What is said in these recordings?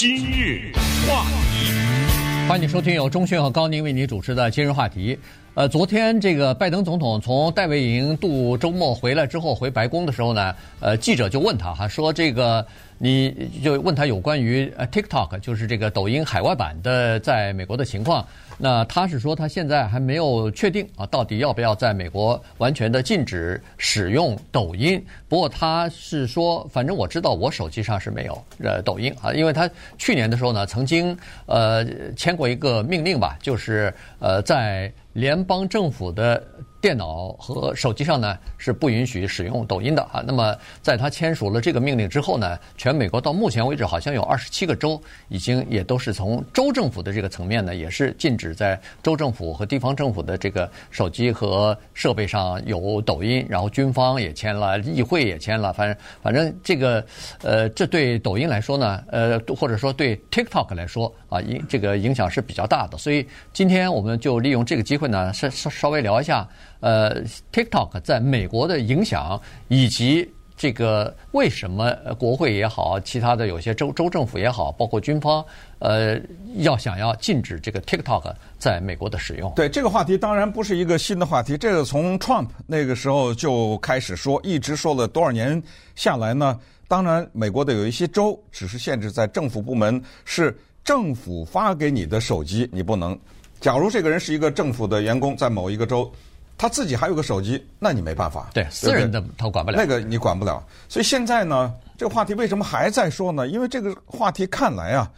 今日话题，欢迎收听由钟迅和高宁为您主持的今日话题。呃，昨天这个拜登总统从戴维营度周末回来之后，回白宫的时候呢，呃，记者就问他哈，说这个。你就问他有关于呃 TikTok，就是这个抖音海外版的在美国的情况。那他是说他现在还没有确定啊，到底要不要在美国完全的禁止使用抖音。不过他是说，反正我知道我手机上是没有呃抖音啊，因为他去年的时候呢，曾经呃签过一个命令吧，就是呃在联邦政府的。电脑和手机上呢是不允许使用抖音的啊。那么在他签署了这个命令之后呢，全美国到目前为止好像有二十七个州已经也都是从州政府的这个层面呢，也是禁止在州政府和地方政府的这个手机和设备上有抖音。然后军方也签了，议会也签了，反正反正这个呃，这对抖音来说呢，呃，或者说对 TikTok 来说啊，影这个影响是比较大的。所以今天我们就利用这个机会呢，稍稍稍微聊一下。呃，TikTok 在美国的影响，以及这个为什么国会也好，其他的有些州州政府也好，包括军方，呃，要想要禁止这个 TikTok 在美国的使用。对，这个话题当然不是一个新的话题，这个从 Trump 那个时候就开始说，一直说了多少年下来呢？当然，美国的有一些州只是限制在政府部门，是政府发给你的手机，你不能。假如这个人是一个政府的员工，在某一个州。他自己还有个手机，那你没办法。对，私人的他管不了。那个你管不了。所以现在呢，这个话题为什么还在说呢？因为这个话题看来啊，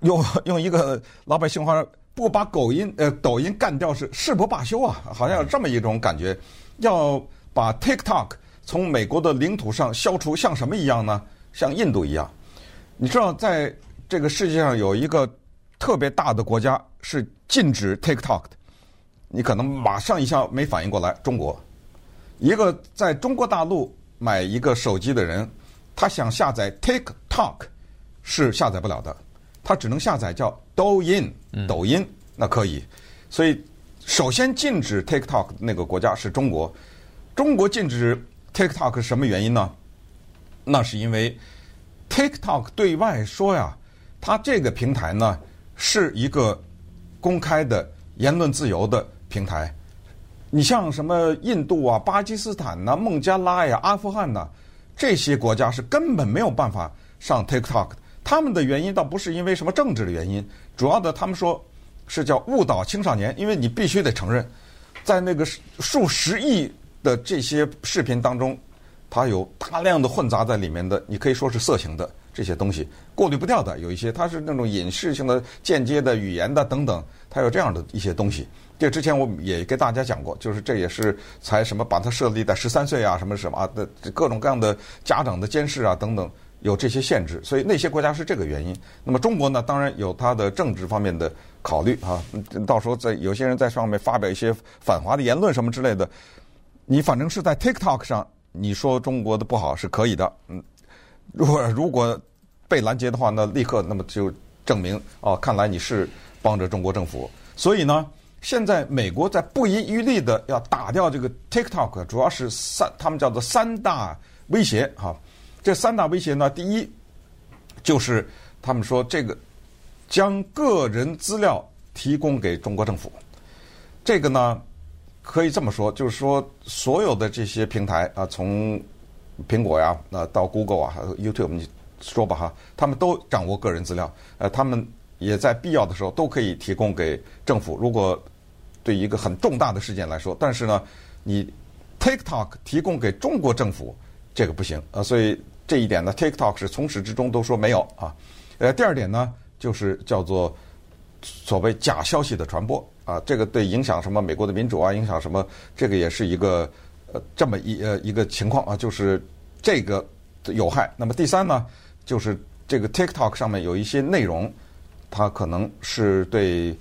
用用一个老百姓话，不把抖音呃抖音干掉是誓不罢休啊，好像有这么一种感觉。要把 TikTok 从美国的领土上消除，像什么一样呢？像印度一样。你知道，在这个世界上有一个特别大的国家是禁止 TikTok 的。你可能马上一下没反应过来，中国，一个在中国大陆买一个手机的人，他想下载 TikTok 是下载不了的，他只能下载叫抖音，抖音那可以。所以首先禁止 TikTok 那个国家是中国，中国禁止 TikTok 是什么原因呢？那是因为 TikTok 对外说呀，它这个平台呢是一个公开的言论自由的。平台，你像什么印度啊、巴基斯坦呐、孟加拉呀、阿富汗呐、这些国家是根本没有办法上 TikTok 的。他们的原因倒不是因为什么政治的原因，主要的他们说是叫误导青少年。因为你必须得承认，在那个数十亿的这些视频当中，它有大量的混杂在里面的，你可以说是色情的这些东西，过滤不掉的。有一些它是那种隐士性的、间接的语言的等等，它有这样的一些东西。这之前我也给大家讲过，就是这也是才什么把它设立在十三岁啊，什么什么啊的各种各样的家长的监视啊等等，有这些限制，所以那些国家是这个原因。那么中国呢，当然有它的政治方面的考虑啊，到时候在有些人在上面发表一些反华的言论什么之类的，你反正是在 TikTok 上你说中国的不好是可以的，嗯，如果如果被拦截的话，那立刻那么就证明哦，看来你是帮着中国政府，所以呢。现在美国在不遗余力的要打掉这个 TikTok，主要是三，他们叫做三大威胁哈。这三大威胁呢，第一就是他们说这个将个人资料提供给中国政府。这个呢，可以这么说，就是说所有的这些平台啊，从苹果呀，那到 Google 啊，还有 YouTube，你说吧哈，他们都掌握个人资料，呃，他们也在必要的时候都可以提供给政府。如果对一个很重大的事件来说，但是呢，你 TikTok 提供给中国政府这个不行呃，所以这一点呢，TikTok 是从始至终都说没有啊。呃，第二点呢，就是叫做所谓假消息的传播啊，这个对影响什么美国的民主啊，影响什么，这个也是一个呃这么一呃一个情况啊，就是这个有害。那么第三呢，就是这个 TikTok 上面有一些内容，它可能是对。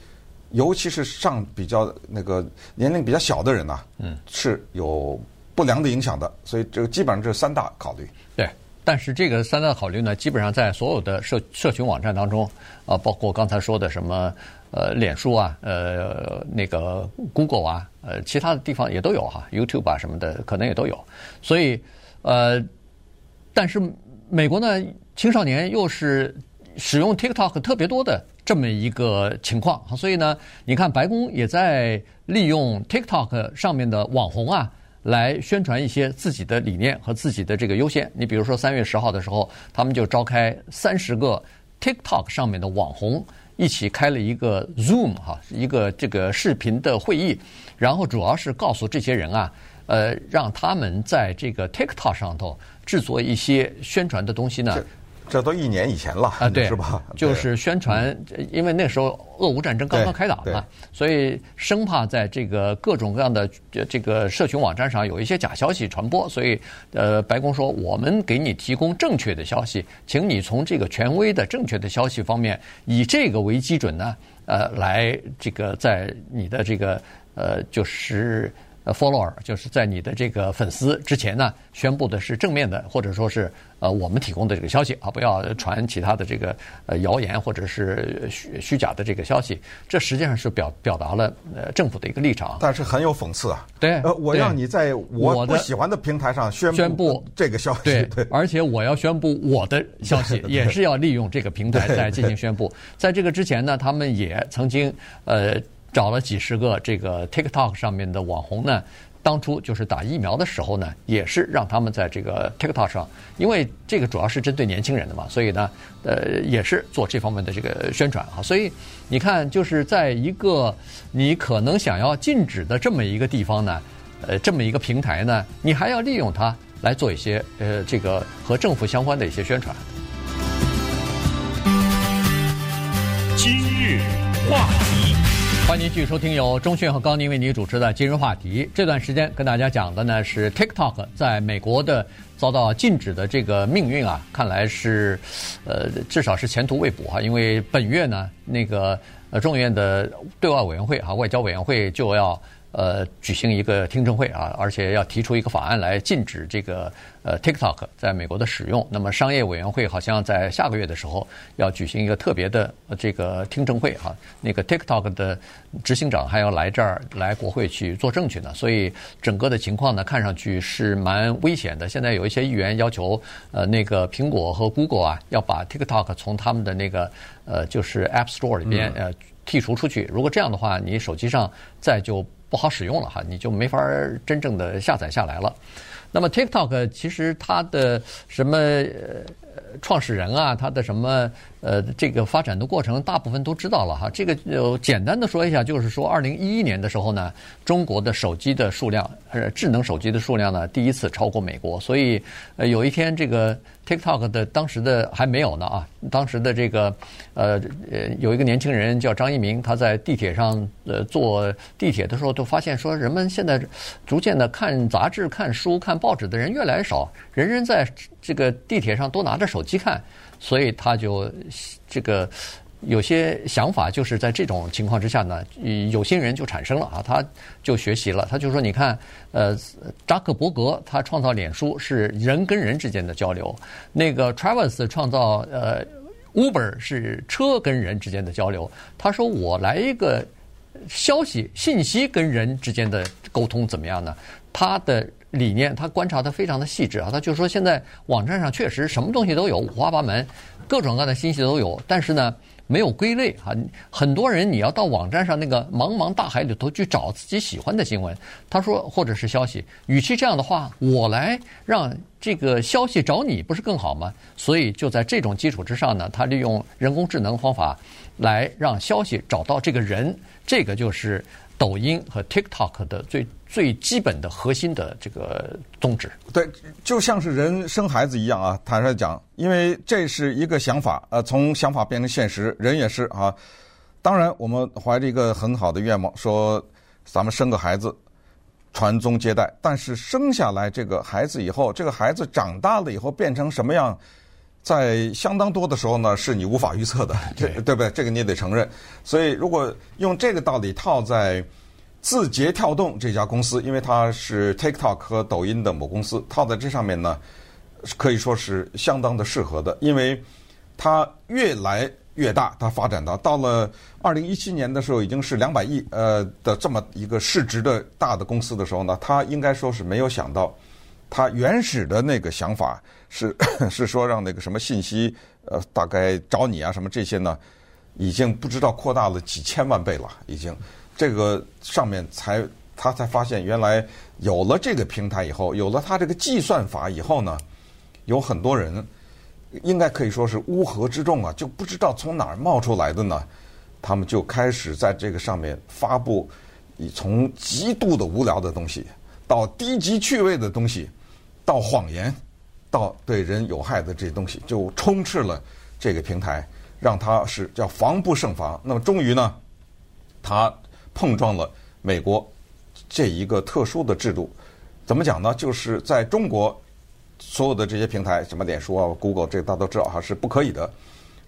尤其是上比较那个年龄比较小的人呐，嗯，是有不良的影响的，所以这个基本上这三大考虑。对，但是这个三大考虑呢，基本上在所有的社社群网站当中，啊，包括刚才说的什么呃，脸书啊，呃，那个 Google 啊，呃，其他的地方也都有哈，YouTube 啊什么的，可能也都有。所以呃，但是美国呢，青少年又是。使用 TikTok 特别多的这么一个情况。所以呢，你看白宫也在利用 TikTok 上面的网红啊，来宣传一些自己的理念和自己的这个优先。你比如说三月十号的时候，他们就召开三十个 TikTok 上面的网红一起开了一个 Zoom 哈，一个这个视频的会议，然后主要是告诉这些人啊。呃，让他们在这个 TikTok 上头制作一些宣传的东西呢？这，都一年以前了啊，对，是吧？就是宣传，因为那时候俄乌战争刚刚开打嘛，所以生怕在这个各种各样的这个社群网站上有一些假消息传播，所以呃，白宫说我们给你提供正确的消息，请你从这个权威的正确的消息方面，以这个为基准呢，呃，来这个在你的这个呃就是。呃，follower 就是在你的这个粉丝之前呢，宣布的是正面的，或者说是呃我们提供的这个消息啊，不要传其他的这个呃谣言或者是虚虚假的这个消息。这实际上是表表达了呃政府的一个立场。但是很有讽刺啊。对。呃，我让你在我不喜欢的平台上宣宣布这个消息。对。对。而且我要宣布我的消息，也是要利用这个平台来进行宣布。在这个之前呢，他们也曾经呃。找了几十个这个 TikTok 上面的网红呢，当初就是打疫苗的时候呢，也是让他们在这个 TikTok 上，因为这个主要是针对年轻人的嘛，所以呢，呃，也是做这方面的这个宣传啊。所以你看，就是在一个你可能想要禁止的这么一个地方呢，呃，这么一个平台呢，你还要利用它来做一些呃这个和政府相关的一些宣传。今日话题。欢迎继续收听由中讯和高宁为您主持的今日话题。这段时间跟大家讲的呢是 TikTok 在美国的遭到禁止的这个命运啊，看来是，呃，至少是前途未卜哈。因为本月呢，那个呃众议院的对外委员会啊，外交委员会就要。呃，举行一个听证会啊，而且要提出一个法案来禁止这个呃 TikTok 在美国的使用。那么商业委员会好像在下个月的时候要举行一个特别的这个听证会哈，那个 TikTok 的执行长还要来这儿来国会去做证据呢。所以整个的情况呢，看上去是蛮危险的。现在有一些议员要求呃那个苹果和 Google 啊要把 TikTok 从他们的那个呃就是 App Store 里边呃剔除出去。如果这样的话，你手机上再就不好使用了哈，你就没法真正的下载下来了。那么 TikTok 其实它的什么创始人啊，他的什么呃这个发展的过程，大部分都知道了哈。这个就简单的说一下，就是说二零一一年的时候呢，中国的手机的数量呃智能手机的数量呢第一次超过美国，所以呃有一天这个。TikTok 的当时的还没有呢啊，当时的这个呃呃有一个年轻人叫张一鸣，他在地铁上呃坐地铁的时候，就发现说人们现在逐渐的看杂志、看书、看报纸的人越来越少，人人在这个地铁上都拿着手机看，所以他就这个。有些想法就是在这种情况之下呢，有心人就产生了啊，他就学习了，他就说：“你看，呃，扎克伯格他创造脸书是人跟人之间的交流，那个 Travis 创造呃 Uber 是车跟人之间的交流。他说我来一个消息信息跟人之间的沟通怎么样呢？他的理念他观察得非常的细致啊，他就说现在网站上确实什么东西都有，五花八门，各种各样的信息都有，但是呢。”没有归类啊，很多人你要到网站上那个茫茫大海里头去找自己喜欢的新闻，他说或者是消息，与其这样的话，我来让这个消息找你不是更好吗？所以就在这种基础之上呢，他利用人工智能方法来让消息找到这个人，这个就是。抖音和 TikTok 的最最基本的核心的这个宗旨，对，就像是人生孩子一样啊。坦率讲，因为这是一个想法，呃，从想法变成现实，人也是啊。当然，我们怀着一个很好的愿望，说咱们生个孩子，传宗接代。但是生下来这个孩子以后，这个孩子长大了以后变成什么样？在相当多的时候呢，是你无法预测的，对对不对？这个你也得承认。所以，如果用这个道理套在字节跳动这家公司，因为它是 TikTok 和抖音的母公司，套在这上面呢，可以说是相当的适合的。因为它越来越大，它发展到到了二零一七年的时候，已经是两百亿呃的这么一个市值的大的公司的时候呢，它应该说是没有想到。他原始的那个想法是 是说让那个什么信息呃，大概找你啊什么这些呢，已经不知道扩大了几千万倍了，已经。这个上面才他才发现，原来有了这个平台以后，有了他这个计算法以后呢，有很多人应该可以说是乌合之众啊，就不知道从哪儿冒出来的呢，他们就开始在这个上面发布，从极度的无聊的东西到低级趣味的东西，到谎言。到对人有害的这些东西，就充斥了这个平台，让它是叫防不胜防。那么终于呢，它碰撞了美国这一个特殊的制度。怎么讲呢？就是在中国所有的这些平台，什么脸书啊、Google，这大家都知道哈，是不可以的。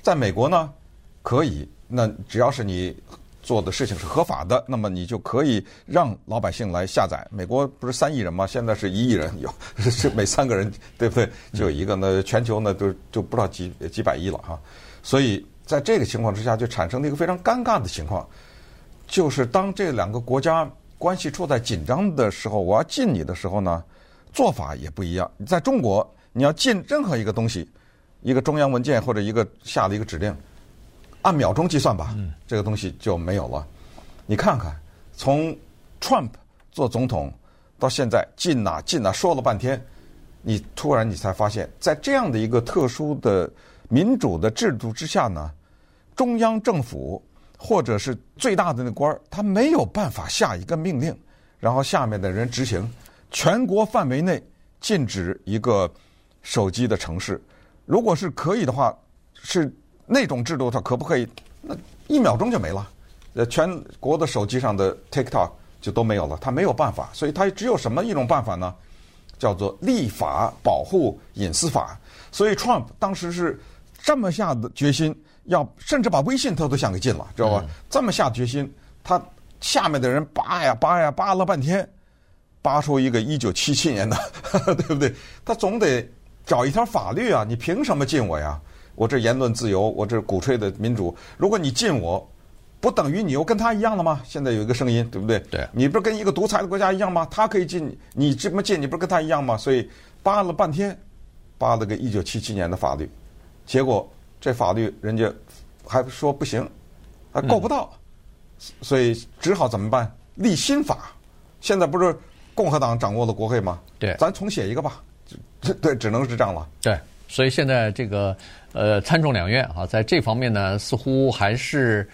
在美国呢，可以。那只要是你。做的事情是合法的，那么你就可以让老百姓来下载。美国不是三亿人吗？现在是一亿人，有 是每三个人，对不对？就有一个呢，全球呢就就不知道几几百亿了哈。所以在这个情况之下，就产生了一个非常尴尬的情况，就是当这两个国家关系处在紧张的时候，我要禁你的时候呢，做法也不一样。在中国，你要禁任何一个东西，一个中央文件或者一个下的一个指令。按秒钟计算吧，嗯、这个东西就没有了。你看看，从 Trump 做总统到现在进哪进哪说了半天，你突然你才发现，在这样的一个特殊的民主的制度之下呢，中央政府或者是最大的那官儿，他没有办法下一个命令，然后下面的人执行。全国范围内禁止一个手机的城市，如果是可以的话，是。那种制度，它可不可以？那一秒钟就没了，呃，全国的手机上的 TikTok 就都没有了。他没有办法，所以他只有什么一种办法呢？叫做立法保护隐私法。所以 Trump 当时是这么下的决心，要甚至把微信他都想给禁了，知道吧？嗯、这么下决心，他下面的人扒呀扒呀扒了半天，扒出一个一九七七年的，呵 呵对不对？他总得找一条法律啊！你凭什么禁我呀？我这言论自由，我这鼓吹的民主，如果你禁我，不等于你又跟他一样了吗？现在有一个声音，对不对？对。你不是跟一个独裁的国家一样吗？他可以禁你，你这么禁，你不是跟他一样吗？所以扒了半天，扒了个一九七七年的法律，结果这法律人家还说不行，还够不到，嗯、所以只好怎么办？立新法。现在不是共和党掌握了国会吗？对。咱重写一个吧，对，只能是这样了。对。所以现在这个呃参众两院啊，在这方面呢，似乎还是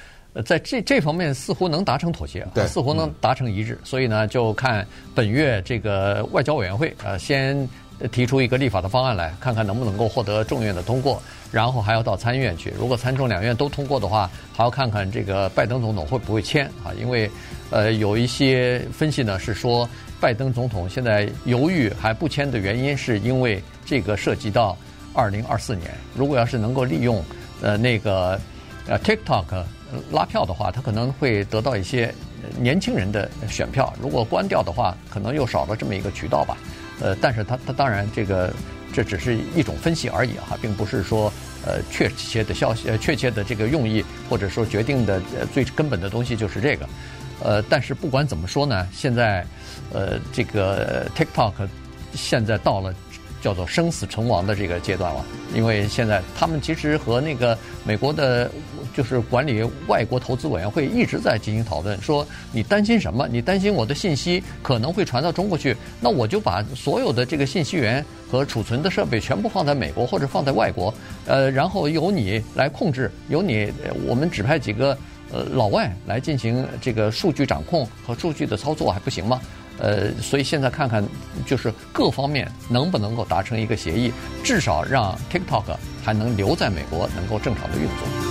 在这这方面似乎能达成妥协，对，似乎能达成一致。所以呢，就看本月这个外交委员会呃先提出一个立法的方案来，看看能不能够获得众院的通过，然后还要到参议院去。如果参众两院都通过的话，还要看看这个拜登总统会不会签啊？因为呃有一些分析呢是说，拜登总统现在犹豫还不签的原因，是因为这个涉及到。二零二四年，如果要是能够利用呃那个呃 TikTok 拉票的话，他可能会得到一些年轻人的选票。如果关掉的话，可能又少了这么一个渠道吧。呃，但是他他当然这个这只是一种分析而已哈，并不是说呃确切的消息呃确切的这个用意或者说决定的呃最根本的东西就是这个。呃，但是不管怎么说呢，现在呃这个 TikTok 现在到了。叫做生死存亡的这个阶段了，因为现在他们其实和那个美国的，就是管理外国投资委员会一直在进行讨论，说你担心什么？你担心我的信息可能会传到中国去？那我就把所有的这个信息源和储存的设备全部放在美国或者放在外国，呃，然后由你来控制，由你我们指派几个呃老外来进行这个数据掌控和数据的操作，还不行吗？呃，所以现在看看，就是各方面能不能够达成一个协议，至少让 TikTok 还能留在美国，能够正常的运作。